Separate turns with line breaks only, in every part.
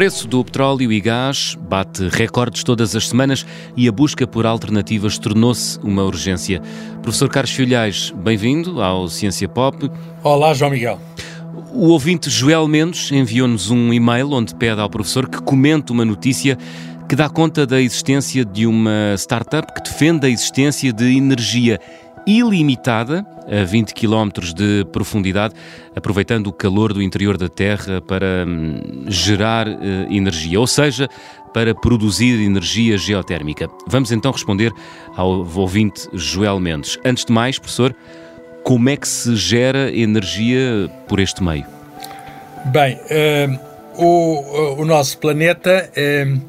preço do petróleo e gás bate recordes todas as semanas e a busca por alternativas tornou-se uma urgência. Professor Carlos Filhais, bem-vindo ao Ciência Pop.
Olá, João Miguel.
O ouvinte Joel Mendes enviou-nos um e-mail onde pede ao professor que comente uma notícia que dá conta da existência de uma startup que defende a existência de energia ilimitada a 20 km de profundidade, aproveitando o calor do interior da Terra para hum, gerar uh, energia, ou seja, para produzir energia geotérmica. Vamos então responder ao ouvinte Joel Mendes. Antes de mais, professor, como é que se gera energia por este meio?
Bem, uh, o, o, nosso planeta uh,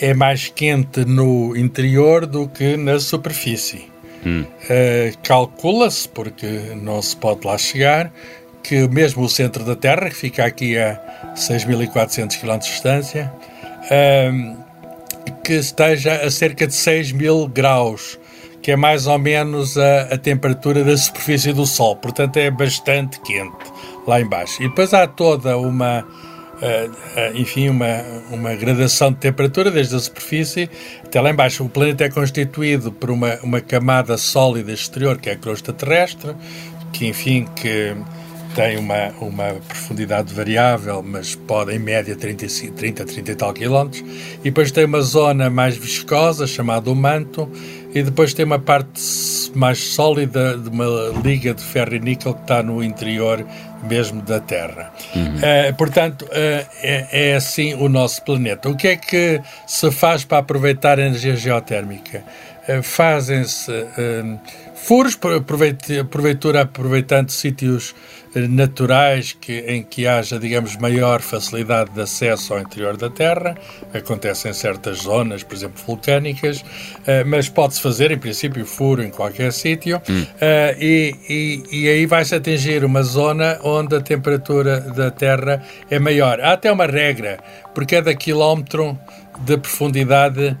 é mais quente no interior do que na superfície. Uh, Calcula-se, porque não se pode lá chegar, que mesmo o centro da Terra, que fica aqui a 6.400 km de distância, uh, que esteja a cerca de 6 mil graus, que é mais ou menos a, a temperatura da superfície do Sol. Portanto, é bastante quente lá embaixo. E depois há toda uma enfim, uma, uma gradação de temperatura desde a superfície até lá embaixo. O planeta é constituído por uma, uma camada sólida exterior, que é a crosta terrestre, que, enfim, que tem uma, uma profundidade variável, mas pode em média 30, 30, 30 e tal quilómetros. E depois tem uma zona mais viscosa, chamada o manto, e depois tem uma parte mais sólida de uma liga de ferro e níquel que está no interior mesmo da Terra. Uhum. Uh, portanto, uh, é, é, assim o nosso planeta. O que é que se faz para aproveitar a energia geotérmica? Uh, Fazem-se furos, aproveitando, aproveitando sítios naturais que, em que haja, digamos, maior facilidade de acesso ao interior da Terra. Acontece em certas zonas, por exemplo, vulcânicas, mas pode-se fazer, em princípio, furo em qualquer sítio hum. e, e, e, aí vai-se atingir uma zona onde a temperatura da Terra é maior. Há até uma regra, por cada quilómetro de profundidade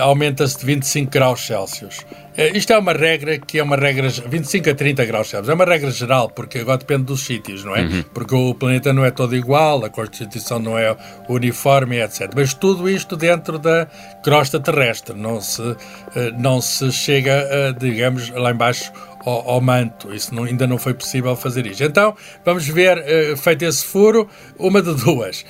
aumenta-se de 25 graus Celsius. Uh, isto é uma regra que é uma regra 25 a 30 graus Celsius. É uma regra geral, porque agora depende dos sítios, não é? Uhum. Porque o planeta não é todo igual, a Constituição não é uniforme, etc. Mas tudo isto dentro da crosta terrestre. Não se, uh, não se chega, digamos, lá embaixo ao, ao, manto. Isso não, ainda não foi possível fazer isto. Então, vamos ver, feito esse furo, uma de duas.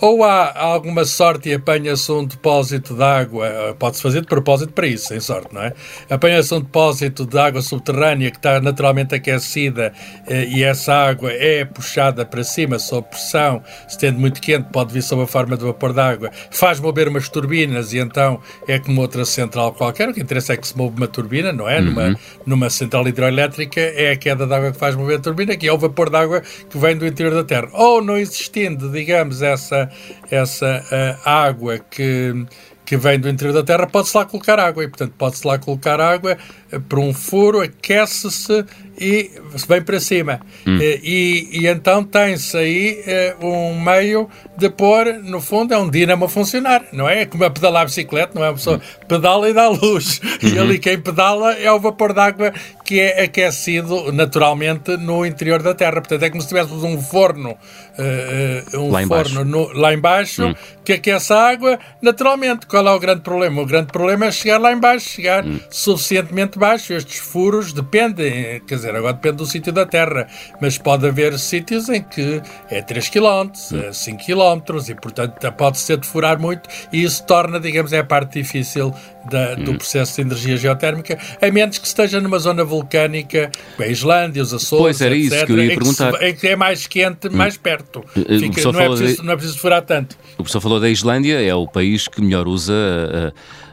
Ou há alguma sorte e apanha-se um depósito de água, eh, pode-se fazer de propósito para isso, sem sorte, não é? Apanha-se um depósito de água subterrânea que está naturalmente aquecida eh, e essa água é puxada para cima sob pressão, se tendo muito quente, pode vir sob a forma de vapor de água, faz mover umas turbinas e então é como outra central qualquer. O que interessa é que se move uma turbina, não é? Uhum. Numa, numa central hidroelétrica é a queda de água que faz mover a turbina, que é o vapor de água que vem do interior da Terra. Ou não existindo, digamos, essa essa, água que, que vem do interior da Terra, pode-se lá colocar água. E, portanto, pode-se lá colocar água eh, por um furo, aquece-se e vem para cima. Hum. Eh, e, e, então tem-se aí uh, um meio de pôr, no fundo, é um dinamo a funcionar, não é? É como a pedalar a bicicleta, não é? A pessoa hum. pedala e dá luz. Uhum. E ali quem pedala é o vapor d'água que é aquecido naturalmente no interior da Terra. Portanto, é como se tivéssemos um forno, uh, um
lá
forno no, lá embaixo hum. que aquece a água naturalmente. Qual é o grande problema? O grande problema é chegar lá embaixo, chegar hum. suficientemente baixo. Estes furos dependem, quer dizer, dizer, agora depende do sítio da Terra, mas pode haver sítios em que é 3 km, é 5 km e, portanto, pode ser de furar muito e isso torna, digamos, é a parte difícil da, do hum. processo de energia geotérmica, a menos que esteja numa zona vulcânica, a Islândia, os Açores,
pois era etc, isso que eu ia perguntar.
Em que, em que é mais quente, hum. mais perto. Eh, Fica, não, é preciso, de... não é preciso furar tanto.
O professor falou da Islândia, é o país que melhor usa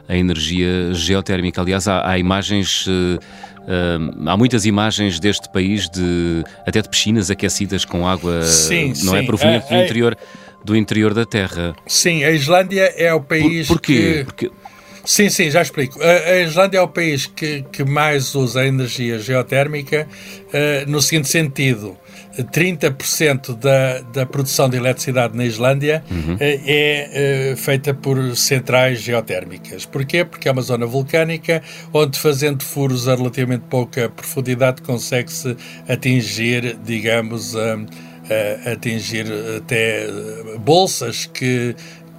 a, a energia geotérmica. Aliás, há, há imagens. Uh, Uh, há muitas imagens deste país de até de piscinas aquecidas com água, sim, não é? sim. é proveniente do interior do interior da Terra.
Sim, a Islândia é o país
Por, porquê?
que
Porque
Sim, sim, já explico. A, a Islândia é o país que, que mais usa a energia geotérmica uh, no seguinte sentido. 30% da, da produção de eletricidade na Islândia uhum. uh, é uh, feita por centrais geotérmicas. Porquê? Porque é uma zona vulcânica onde, fazendo furos a relativamente pouca profundidade, consegue-se atingir, digamos, uh, atingir até bolsas que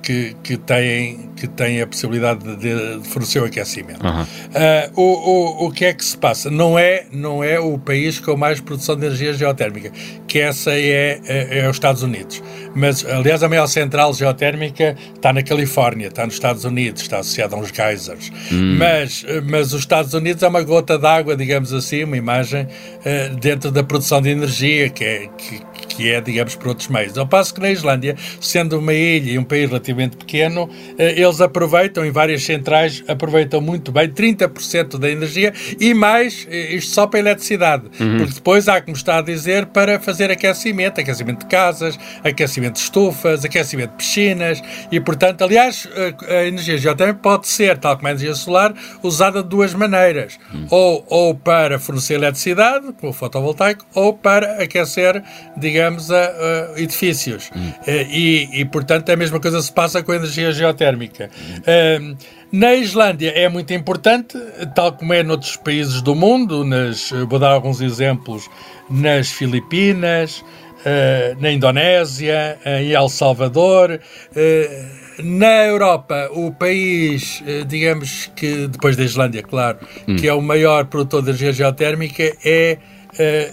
que, que, têm, que têm a possibilidade de, de fornecer o aquecimento. Uhum. Uh, o, o, o que é que se passa? Não é, não é o país com mais produção de energia geotérmica, que essa é, é, é os Estados Unidos. Mas, aliás, a maior central geotérmica está na Califórnia, está nos Estados Unidos, está associada a uns geysers. Hum. Mas, mas os Estados Unidos é uma gota d'água, digamos assim, uma imagem uh, dentro da produção de energia, que é, que, que é, digamos, por outros meios. Ao passo que na Islândia, sendo uma ilha e um país relativamente pequeno, eh, eles aproveitam, em várias centrais, aproveitam muito bem 30% da energia e mais, eh, isto só para a eletricidade. Uhum. Porque depois há, como está a dizer, para fazer aquecimento, aquecimento de casas, aquecimento de estufas, aquecimento de piscinas e, portanto, aliás, a, a energia geotérmica pode ser, tal como a energia solar, usada de duas maneiras. Uhum. Ou, ou para fornecer eletricidade, como o fotovoltaico, ou para aquecer, digamos, a, a edifícios. Hum. Eh, e, e, portanto, a mesma coisa se passa com a energia geotérmica. Hum. na Islândia é muito importante, tal como é noutros países do mundo, nas, vou dar alguns exemplos, nas Filipinas, uh, na Indonésia, em El Salvador. Uh, na Europa, o país, digamos que, depois da Islândia, claro, hum. que é o maior produtor de energia geotérmica, é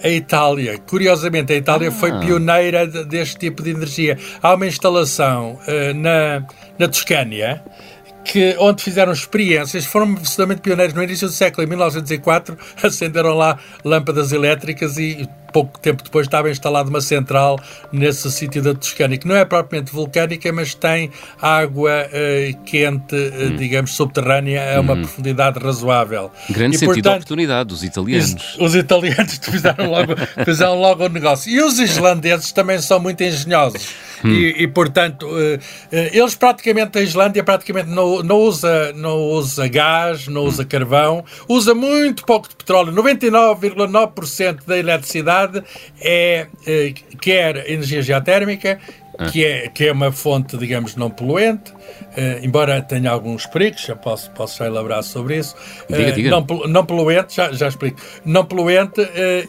a Itália. Curiosamente, a Itália ah. foi pioneira de, deste tipo de energia. Há uma instalação uh, na, na Toscânia que, onde fizeram experiências, foram absolutamente pioneiros no início do século, em 1904, acenderam lá lâmpadas elétricas e pouco tempo depois estava instalada uma central nesse sítio da Toscana, que não é propriamente vulcânica, mas tem água uh, quente, uh, hum. digamos, subterrânea a uma hum. profundidade razoável.
Grande e, sentido portanto, de oportunidade dos italianos.
Os, os italianos fizeram logo, fizeram logo o negócio. E os islandeses também são muito engenhosos. Hum. E, e, portanto, uh, eles praticamente, a Islândia praticamente não, não, usa, não usa gás, não usa hum. carvão, usa muito pouco de petróleo. 99,9% da eletricidade é, é quer energia geotérmica, ah. que, é, que é uma fonte, digamos, não poluente, uh, embora tenha alguns perigos, já posso, posso já elaborar sobre isso.
Diga, uh, diga.
Não, não poluente, já, já explico. Não poluente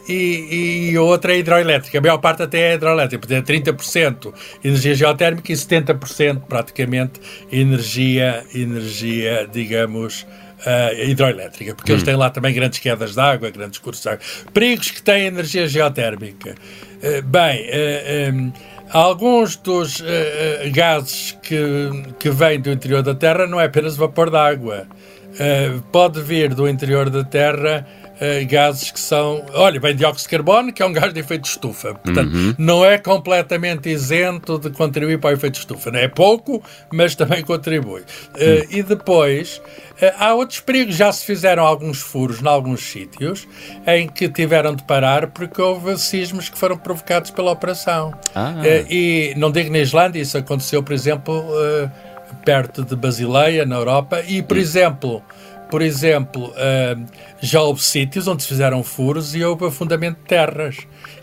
e, e outra é hidroelétrica. A maior parte até é hidroelétrica, portanto é 30% energia geotérmica e 70% praticamente energia, energia digamos, uh, hidroelétrica, porque hum. eles têm lá também grandes quedas de água, grandes cursos de água. Perigos que têm energia geotérmica. Uh, bem, um, alguns dos gases que, que vêm do interior da Terra não é apenas vapor de água. pode vir do interior da Terra uh, gases que são. Olha, vem dióxido de carbono, que é um gás de efeito de estufa. Portanto, uhum. não é completamente isento de contribuir para o efeito de estufa. Não é pouco, mas também contribui. Uh, e depois. Uh, há outros perigos, já se fizeram alguns furos em alguns sítios em que tiveram de parar porque houve sismos que foram provocados pela operação. Ah. e não digo na Islândia, isso aconteceu, por exemplo, perto de Basileia, na Europa, e, por hum. exemplo, por exemplo, uh, já houve sítios onde se fizeram furos e houve afundamento de terras.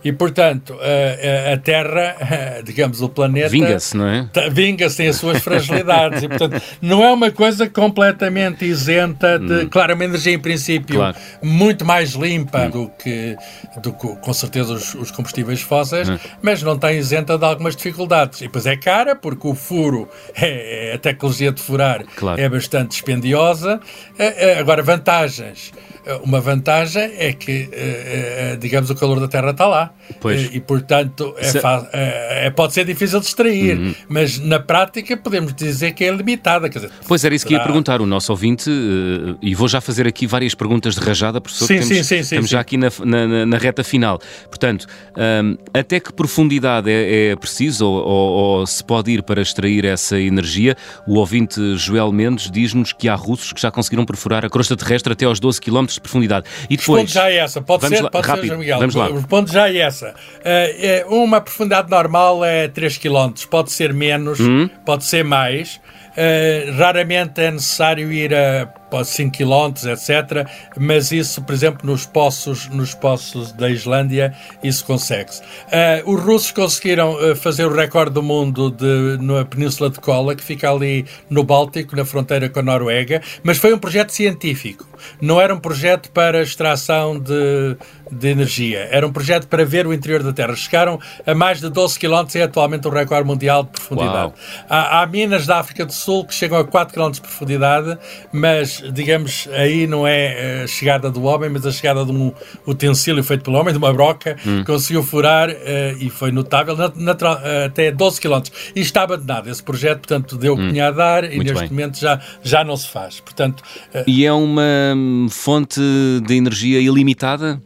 E, portanto, a, a Terra, digamos, o planeta.
Vinga-se, não é?
Vinga-se, tem as suas fragilidades. e, portanto, não é uma coisa completamente isenta de. Hum. Claro, uma energia, em princípio, claro. muito mais limpa hum. do, que, do que, com certeza, os, os combustíveis fósseis, hum. mas não está isenta de algumas dificuldades. E depois é cara, porque o furo, é, é a tecnologia de furar claro. é bastante dispendiosa. É, é, agora, vantagens. Uma vantagem é que, eh, eh, digamos, o calor da Terra está lá. Pois. E, portanto, é, Se... é, pode ser difícil de extrair, uhum. mas na prática podemos dizer que é limitada. Dizer,
pois era isso que ia perguntar o nosso ouvinte, eh, e vou já fazer aqui várias perguntas de rajada, professor, sim, sim, sim, estamos já aqui na, na, na, reta final. Portanto, um, até que profundidade é, é preciso ou, ou, ou, se pode ir para extrair essa energia? O ouvinte Joel Mendes diz-nos que há russos que já conseguiram perfurar a crosta terrestre até aos 12 km de profundidade.
E depois... Responde já é essa, pode ser, lá, pode rápido, ser, Miguel. Vamos lá. Responde já é essa. Uh, uma profundidade normal é 3 km, pode ser menos, hum? pode ser mais. Uh, raramente é necessário ir a 5 km, etc. Mas isso, por exemplo, nos poços, nos poços da Islândia, isso consegue-se. Uh, os russos conseguiram uh, fazer o recorde do mundo de, na Península de Kola, que fica ali no Báltico, na fronteira com a Noruega, mas foi um projeto científico. Não era um projeto para extração de, de energia. Era um projeto para ver o interior da Terra. Chegaram a mais de 12 km e é atualmente o recorde mundial de profundidade. Há, há, minas da África do Sul que chegam a 4 km de profundidade, mas, digamos, aí não é a chegada do homem, mas a chegada de um utensílio feito pelo homem, de uma broca, hum. conseguiu furar uh, e foi notável, natural, uh, até 12 km. E está abandonado esse projeto, portanto, deu o hum. que tinha a dar e Muito neste bem. momento já, já não se faz. Portanto,
uh, e é uma hum, fonte de energia ilimitada?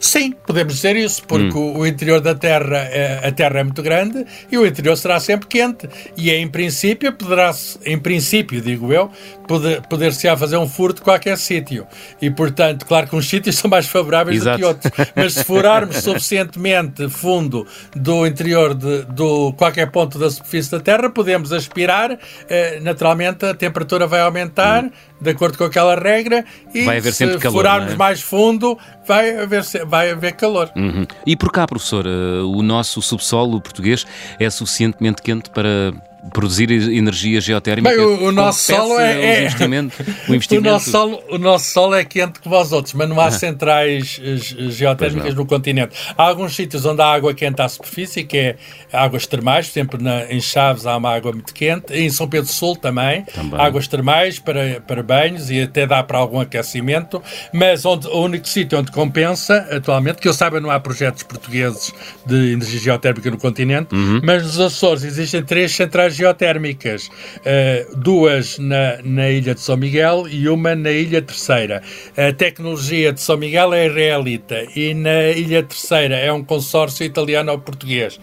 Sim, podemos dizer isso, porque hum. o, interior da Terra, é, a Terra é muito grande e o interior será sempre quente. E em princípio, poderá em princípio, digo eu, poder, poder-se-á fazer um furto de qualquer sítio. E, portanto, claro que uns sítios são mais favoráveis Exato. do que outros. Mas se furarmos suficientemente fundo do interior de do qualquer ponto da superfície da Terra, podemos aspirar, eh, naturalmente a temperatura vai aumentar, hum. de acordo com aquela regra, e se
calor,
furarmos
é?
mais fundo, vai haver, vai haver calor.
Uhum. E por cá, professor, uh, o nosso subsolo português é suficientemente quente para produzir energia geotérmica.
Bem, o, o nosso solo é, é
investimento, o, investimento.
O, nosso solo, o nosso solo é quente como os outros, mas não há centrais eh, geotérmicas no continente. Há alguns sítios onde há água quente à superfície, que é águas termais, por exemplo, na, em Chaves há uma água muito quente, em São Pedro do Sul também, também, águas termais para, para banhos e até dá para algum aquecimento, mas onde, o único sítio onde compensa atualmente, que eu saiba não há projetos portugueses de energia geotérmica no continente, uhum. mas nos Açores existem três centrais geotérmicas, uh, duas na, na ilha de São Miguel e uma na ilha Terceira. A tecnologia de São Miguel é israelita e na ilha Terceira é um consórcio italiano ou português.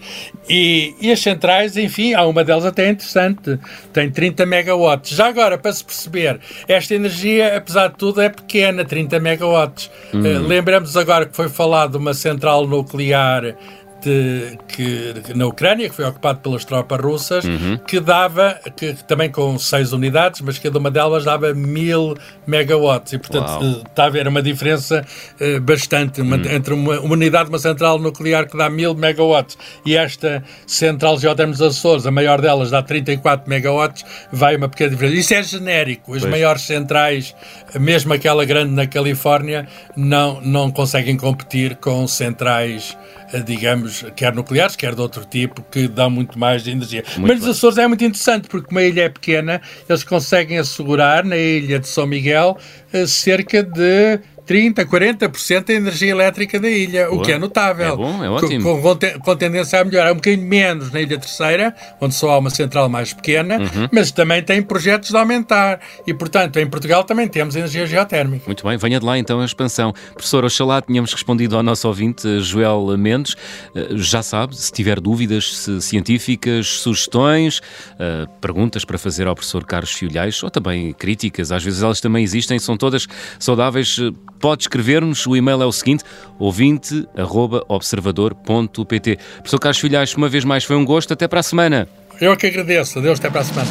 E, e as centrais, enfim, há uma delas até interessante, tem 30 megawatts. Já agora, para se perceber, esta energia, apesar de tudo, é pequena, 30 megawatts. Hum. Uh, lembramos agora que foi falado de uma central nuclear de, que, na Ucrânia, que foi ocupado pelas tropas russas, uhum. que dava, que, também com seis unidades, mas cada uma delas dava mil megawatts. E, portanto, Uau. Eh, está a haver uma diferença uh, bastante uma, uhum. entre uma, uma, unidade de uma central nuclear que dá mil megawatts e esta central geotérmica dos Açores, a maior delas dá 34 megawatts, vai uma pequena diferença. Isso é genérico. As pois. maiores centrais, mesmo aquela grande na Califórnia, não, não conseguem competir com centrais eh, digamos, quer nucleares, quer de outro tipo, que dão muito mais de energia. Muito Mas os Açores é muito interessante, porque uma ilha é pequena, eles conseguem assegurar na ilha de São Miguel eh, cerca de 30%, 40% da energia elétrica da ilha, Boa. o que é notável.
É bom, é ótimo.
Com, com, com, tendência a melhorar. Um bocadinho menos na Ilha Terceira, onde só há uma central mais pequena, uhum. mas também tem projetos de aumentar. E, portanto, em Portugal também temos energia geotérmica.
Muito bem, venha de lá então a expansão. Professor, oxalá tínhamos respondido ao nosso ouvinte, Joel Mendes. Eh, já sabe, se tiver dúvidas científicas, sugestões, eh, perguntas para fazer ao professor Carlos Fiolhais, ou também críticas, às vezes elas também existem, são todas saudáveis eh, pode escrever-nos. O e-mail é o seguinte: ouvinte.observador.pt. Professor Carlos Filhais, uma vez mais foi um gosto. Até para a semana.
Eu que agradeço. Adeus, até para a semana.